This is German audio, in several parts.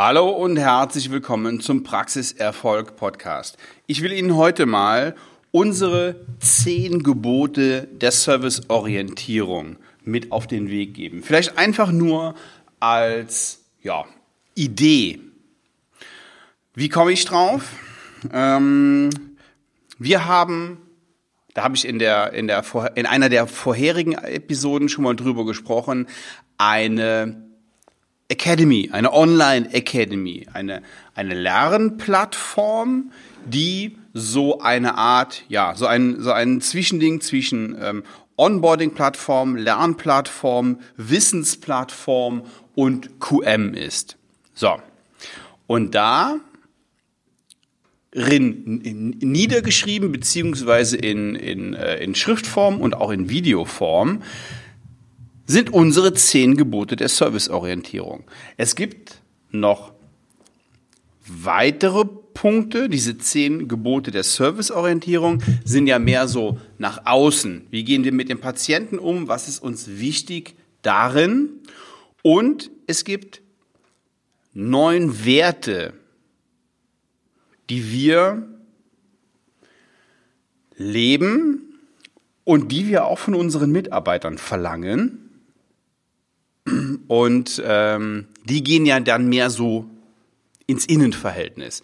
Hallo und herzlich willkommen zum Praxiserfolg Podcast. Ich will Ihnen heute mal unsere zehn Gebote der Serviceorientierung mit auf den Weg geben. Vielleicht einfach nur als ja, Idee. Wie komme ich drauf? Ähm, wir haben, da habe ich in, der, in, der, in einer der vorherigen Episoden schon mal drüber gesprochen, eine Academy, eine Online Academy, eine, eine Lernplattform, die so eine Art, ja, so ein, so ein Zwischending zwischen ähm, Onboarding-Plattform, Lernplattform, Wissensplattform und QM ist. So. Und da niedergeschrieben beziehungsweise in, in, äh, in Schriftform und auch in Videoform sind unsere zehn Gebote der Serviceorientierung. Es gibt noch weitere Punkte. Diese zehn Gebote der Serviceorientierung sind ja mehr so nach außen. Wie gehen wir mit dem Patienten um? Was ist uns wichtig darin? Und es gibt neun Werte, die wir leben und die wir auch von unseren Mitarbeitern verlangen und ähm, die gehen ja dann mehr so ins Innenverhältnis.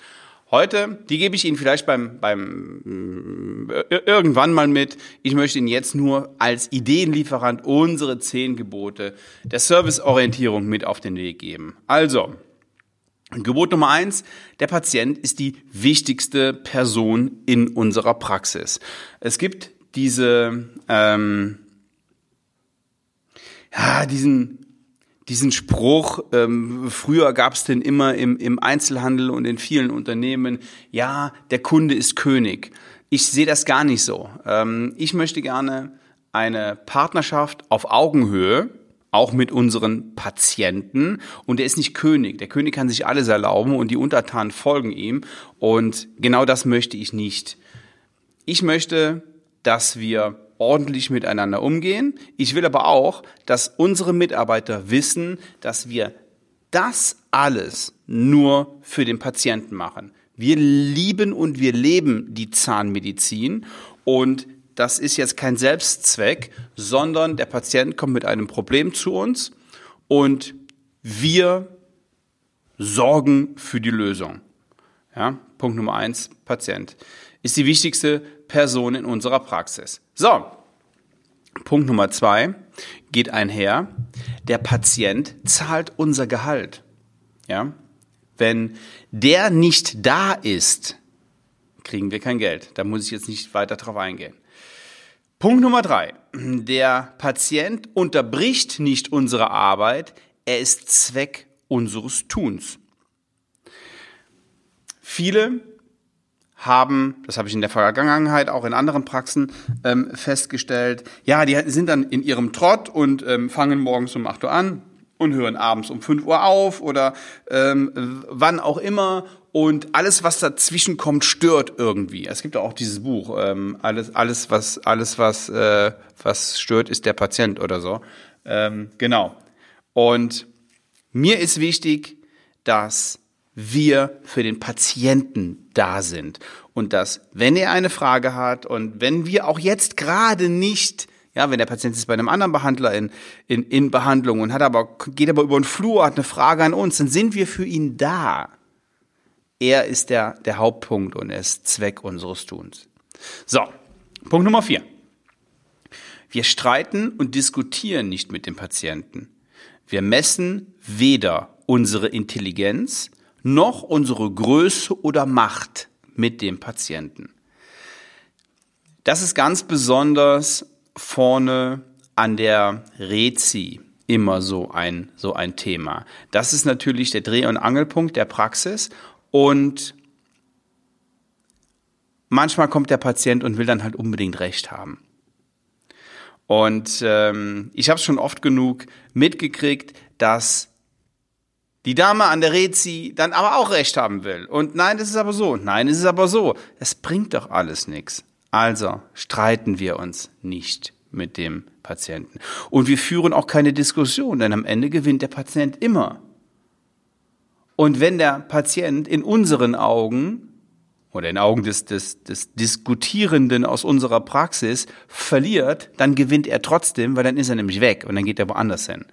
Heute, die gebe ich Ihnen vielleicht beim, beim äh, irgendwann mal mit. Ich möchte Ihnen jetzt nur als Ideenlieferant unsere zehn Gebote der Serviceorientierung mit auf den Weg geben. Also, Gebot Nummer eins, der Patient ist die wichtigste Person in unserer Praxis. Es gibt diese, ähm, ja, diesen diesen Spruch, ähm, früher gab es den immer im, im Einzelhandel und in vielen Unternehmen, ja, der Kunde ist König. Ich sehe das gar nicht so. Ähm, ich möchte gerne eine Partnerschaft auf Augenhöhe, auch mit unseren Patienten. Und er ist nicht König. Der König kann sich alles erlauben und die Untertanen folgen ihm. Und genau das möchte ich nicht. Ich möchte, dass wir ordentlich miteinander umgehen. Ich will aber auch, dass unsere Mitarbeiter wissen, dass wir das alles nur für den Patienten machen. Wir lieben und wir leben die Zahnmedizin und das ist jetzt kein Selbstzweck, sondern der Patient kommt mit einem Problem zu uns und wir sorgen für die Lösung. Ja, Punkt Nummer eins, Patient ist die wichtigste Person in unserer Praxis. So, Punkt Nummer zwei geht einher. Der Patient zahlt unser Gehalt. Ja, wenn der nicht da ist, kriegen wir kein Geld. Da muss ich jetzt nicht weiter drauf eingehen. Punkt Nummer drei. Der Patient unterbricht nicht unsere Arbeit. Er ist Zweck unseres Tuns. Viele haben, das habe ich in der Vergangenheit auch in anderen Praxen ähm, festgestellt, ja, die sind dann in ihrem Trott und ähm, fangen morgens um 8 Uhr an und hören abends um 5 Uhr auf oder ähm, wann auch immer und alles, was dazwischen kommt, stört irgendwie. Es gibt auch dieses Buch, ähm, alles, alles, was, alles, was, äh, was stört, ist der Patient oder so. Ähm, genau. Und mir ist wichtig, dass wir für den Patienten da sind. Und dass, wenn er eine Frage hat und wenn wir auch jetzt gerade nicht, ja, wenn der Patient ist bei einem anderen Behandler in, in, in Behandlung und hat aber, geht aber über den Flur, hat eine Frage an uns, dann sind wir für ihn da. Er ist der, der Hauptpunkt und er ist Zweck unseres Tuns. So, Punkt Nummer vier. Wir streiten und diskutieren nicht mit dem Patienten. Wir messen weder unsere Intelligenz noch unsere Größe oder Macht mit dem Patienten. Das ist ganz besonders vorne an der Rezi immer so ein, so ein Thema. Das ist natürlich der Dreh- und Angelpunkt der Praxis und manchmal kommt der Patient und will dann halt unbedingt Recht haben. Und ähm, ich habe schon oft genug mitgekriegt, dass die Dame an der Rezi dann aber auch recht haben will. Und nein, das ist aber so. Nein, es ist aber so. Es bringt doch alles nichts. Also streiten wir uns nicht mit dem Patienten. Und wir führen auch keine Diskussion, denn am Ende gewinnt der Patient immer. Und wenn der Patient in unseren Augen oder in Augen des, des, des Diskutierenden aus unserer Praxis verliert, dann gewinnt er trotzdem, weil dann ist er nämlich weg und dann geht er woanders hin.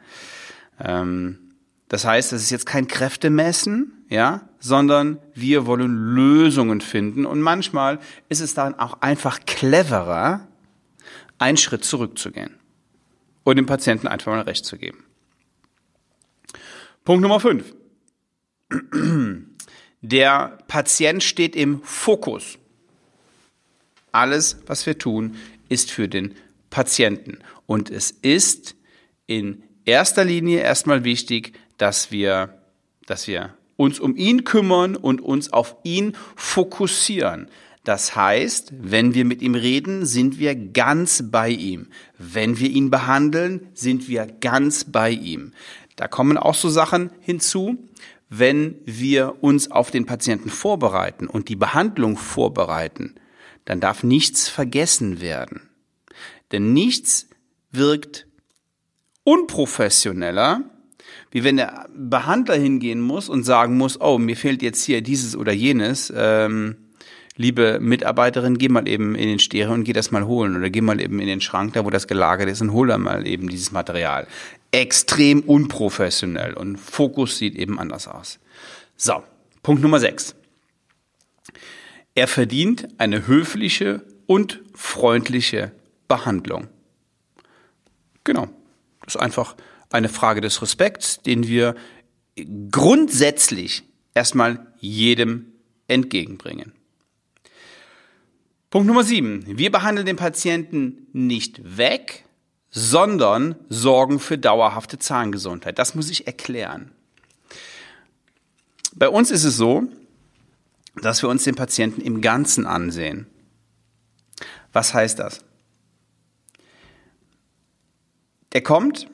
Ähm, das heißt, das ist jetzt kein Kräftemessen, ja, sondern wir wollen Lösungen finden und manchmal ist es dann auch einfach cleverer, einen Schritt zurückzugehen und dem Patienten einfach mal Recht zu geben. Punkt Nummer fünf. Der Patient steht im Fokus. Alles, was wir tun, ist für den Patienten. Und es ist in erster Linie erstmal wichtig, dass wir, dass wir uns um ihn kümmern und uns auf ihn fokussieren. Das heißt, wenn wir mit ihm reden, sind wir ganz bei ihm. Wenn wir ihn behandeln, sind wir ganz bei ihm. Da kommen auch so Sachen hinzu, wenn wir uns auf den Patienten vorbereiten und die Behandlung vorbereiten, dann darf nichts vergessen werden. Denn nichts wirkt unprofessioneller, wie wenn der Behandler hingehen muss und sagen muss, oh, mir fehlt jetzt hier dieses oder jenes. Ähm, liebe Mitarbeiterin, geh mal eben in den Stereo und geh das mal holen oder geh mal eben in den Schrank, da wo das gelagert ist und hol da mal eben dieses Material. Extrem unprofessionell und Fokus sieht eben anders aus. So, Punkt Nummer 6. Er verdient eine höfliche und freundliche Behandlung. Genau. Das ist einfach eine Frage des Respekts, den wir grundsätzlich erstmal jedem entgegenbringen. Punkt Nummer sieben. Wir behandeln den Patienten nicht weg, sondern sorgen für dauerhafte Zahngesundheit. Das muss ich erklären. Bei uns ist es so, dass wir uns den Patienten im Ganzen ansehen. Was heißt das? Der kommt,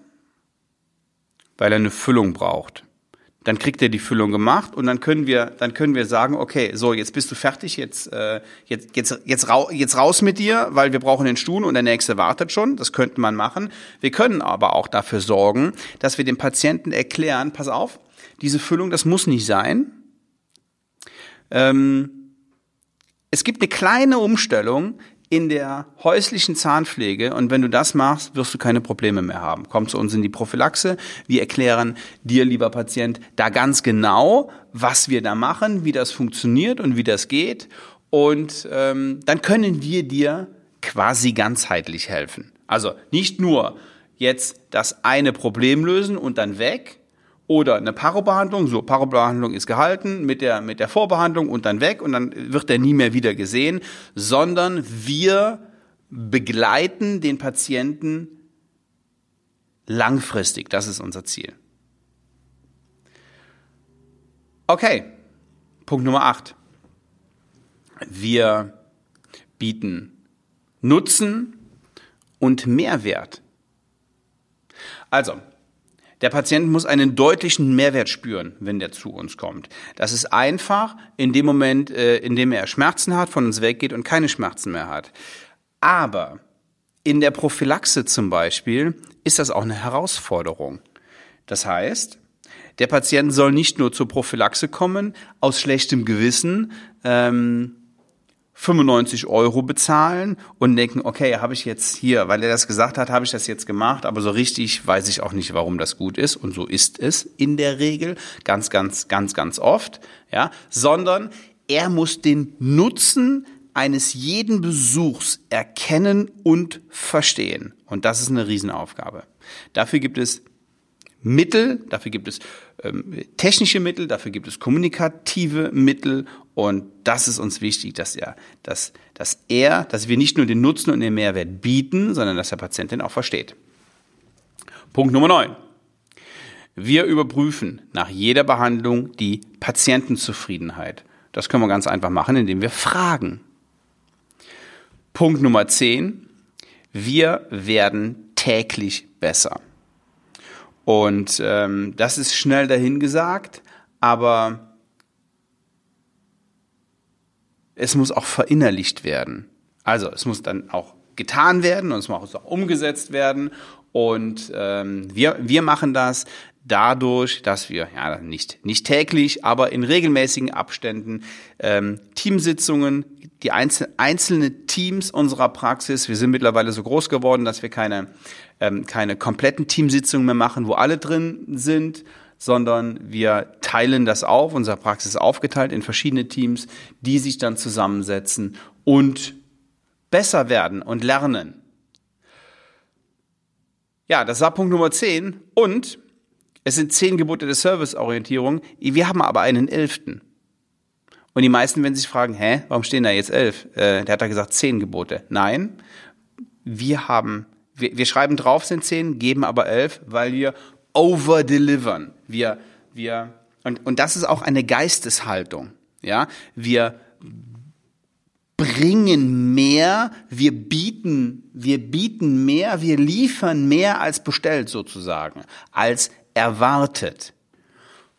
weil er eine Füllung braucht dann kriegt er die Füllung gemacht und dann können wir, dann können wir sagen, okay, so jetzt bist du fertig, jetzt äh, jetzt jetzt jetzt, rau jetzt raus mit dir, weil wir brauchen den Stuhl und der nächste wartet schon. Das könnte man machen. Wir können aber auch dafür sorgen, dass wir dem Patienten erklären, pass auf, diese Füllung, das muss nicht sein. Ähm, es gibt eine kleine Umstellung, in der häuslichen Zahnpflege und wenn du das machst, wirst du keine Probleme mehr haben. Komm zu uns in die Prophylaxe. Wir erklären dir, lieber Patient, da ganz genau, was wir da machen, wie das funktioniert und wie das geht. Und ähm, dann können wir dir quasi ganzheitlich helfen. Also nicht nur jetzt das eine Problem lösen und dann weg, oder eine Parobehandlung, so Parobehandlung ist gehalten mit der, mit der Vorbehandlung und dann weg und dann wird er nie mehr wieder gesehen, sondern wir begleiten den Patienten langfristig. Das ist unser Ziel. Okay, Punkt Nummer 8. Wir bieten Nutzen und Mehrwert. Also, der Patient muss einen deutlichen Mehrwert spüren, wenn der zu uns kommt. Das ist einfach in dem Moment, äh, in dem er Schmerzen hat, von uns weggeht und keine Schmerzen mehr hat. Aber in der Prophylaxe zum Beispiel ist das auch eine Herausforderung. Das heißt, der Patient soll nicht nur zur Prophylaxe kommen aus schlechtem Gewissen, ähm, 95 Euro bezahlen und denken, okay, habe ich jetzt hier, weil er das gesagt hat, habe ich das jetzt gemacht, aber so richtig weiß ich auch nicht, warum das gut ist und so ist es in der Regel ganz, ganz, ganz, ganz oft, ja, sondern er muss den Nutzen eines jeden Besuchs erkennen und verstehen. Und das ist eine Riesenaufgabe. Dafür gibt es Mittel, dafür gibt es ähm, technische Mittel, dafür gibt es kommunikative Mittel und das ist uns wichtig, dass er, dass, dass er, dass wir nicht nur den Nutzen und den Mehrwert bieten, sondern dass der Patient den auch versteht. Punkt Nummer 9. Wir überprüfen nach jeder Behandlung die Patientenzufriedenheit. Das können wir ganz einfach machen, indem wir fragen. Punkt Nummer 10. Wir werden täglich besser. Und ähm, das ist schnell dahingesagt, aber es muss auch verinnerlicht werden. Also es muss dann auch getan werden und es muss auch umgesetzt werden. Und ähm, wir, wir machen das dadurch, dass wir ja nicht nicht täglich, aber in regelmäßigen Abständen ähm, Teamsitzungen, die einzel einzelne Teams unserer Praxis. Wir sind mittlerweile so groß geworden, dass wir keine ähm, keine kompletten Teamsitzungen mehr machen, wo alle drin sind, sondern wir teilen das auf. Unsere Praxis aufgeteilt in verschiedene Teams, die sich dann zusammensetzen und besser werden und lernen. Ja, das war Punkt Nummer 10. Und es sind zehn Gebote der Serviceorientierung. Wir haben aber einen elften. Und die meisten werden sich fragen, hä, warum stehen da jetzt elf? Äh, der hat da gesagt zehn Gebote. Nein, wir haben, wir, wir schreiben drauf sind zehn, geben aber elf, weil wir overdelivern. Wir, wir, und, und das ist auch eine Geisteshaltung. Ja, wir bringen mehr, wir bieten, wir bieten mehr, wir liefern mehr als bestellt sozusagen, als erwartet.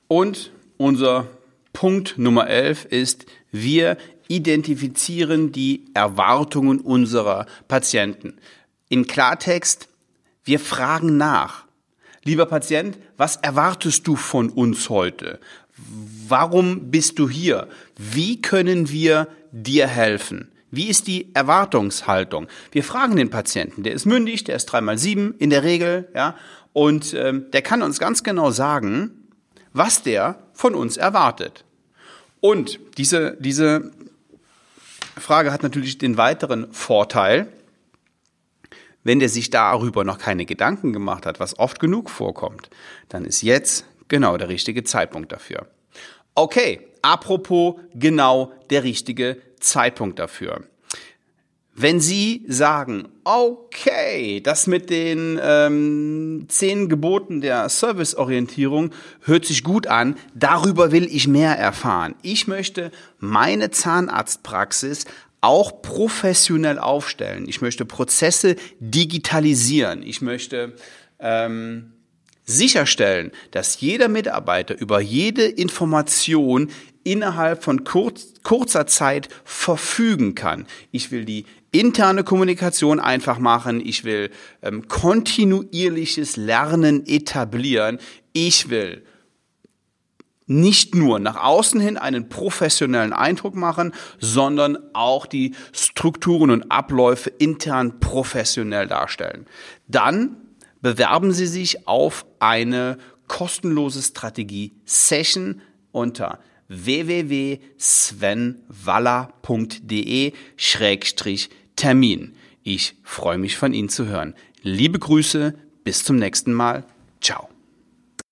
Und unser Punkt Nummer 11 ist, wir identifizieren die Erwartungen unserer Patienten. In Klartext, wir fragen nach. Lieber Patient, was erwartest du von uns heute? Warum bist du hier? Wie können wir dir helfen? Wie ist die Erwartungshaltung? Wir fragen den Patienten, der ist mündig, der ist dreimal sieben in der Regel, ja, und ähm, der kann uns ganz genau sagen, was der von uns erwartet. Und diese, diese Frage hat natürlich den weiteren Vorteil, wenn der sich darüber noch keine Gedanken gemacht hat, was oft genug vorkommt, dann ist jetzt genau der richtige Zeitpunkt dafür. Okay, apropos genau der richtige Zeitpunkt dafür. Wenn Sie sagen, okay, das mit den ähm, zehn Geboten der Serviceorientierung hört sich gut an, darüber will ich mehr erfahren. Ich möchte meine Zahnarztpraxis auch professionell aufstellen. Ich möchte Prozesse digitalisieren. Ich möchte ähm, sicherstellen, dass jeder Mitarbeiter über jede Information innerhalb von kurz, kurzer Zeit verfügen kann. Ich will die interne Kommunikation einfach machen. Ich will ähm, kontinuierliches Lernen etablieren. Ich will nicht nur nach außen hin einen professionellen Eindruck machen, sondern auch die Strukturen und Abläufe intern professionell darstellen. Dann bewerben Sie sich auf eine kostenlose Strategie-Session unter www.svenwaller.de-termin. Ich freue mich von Ihnen zu hören. Liebe Grüße, bis zum nächsten Mal. Ciao.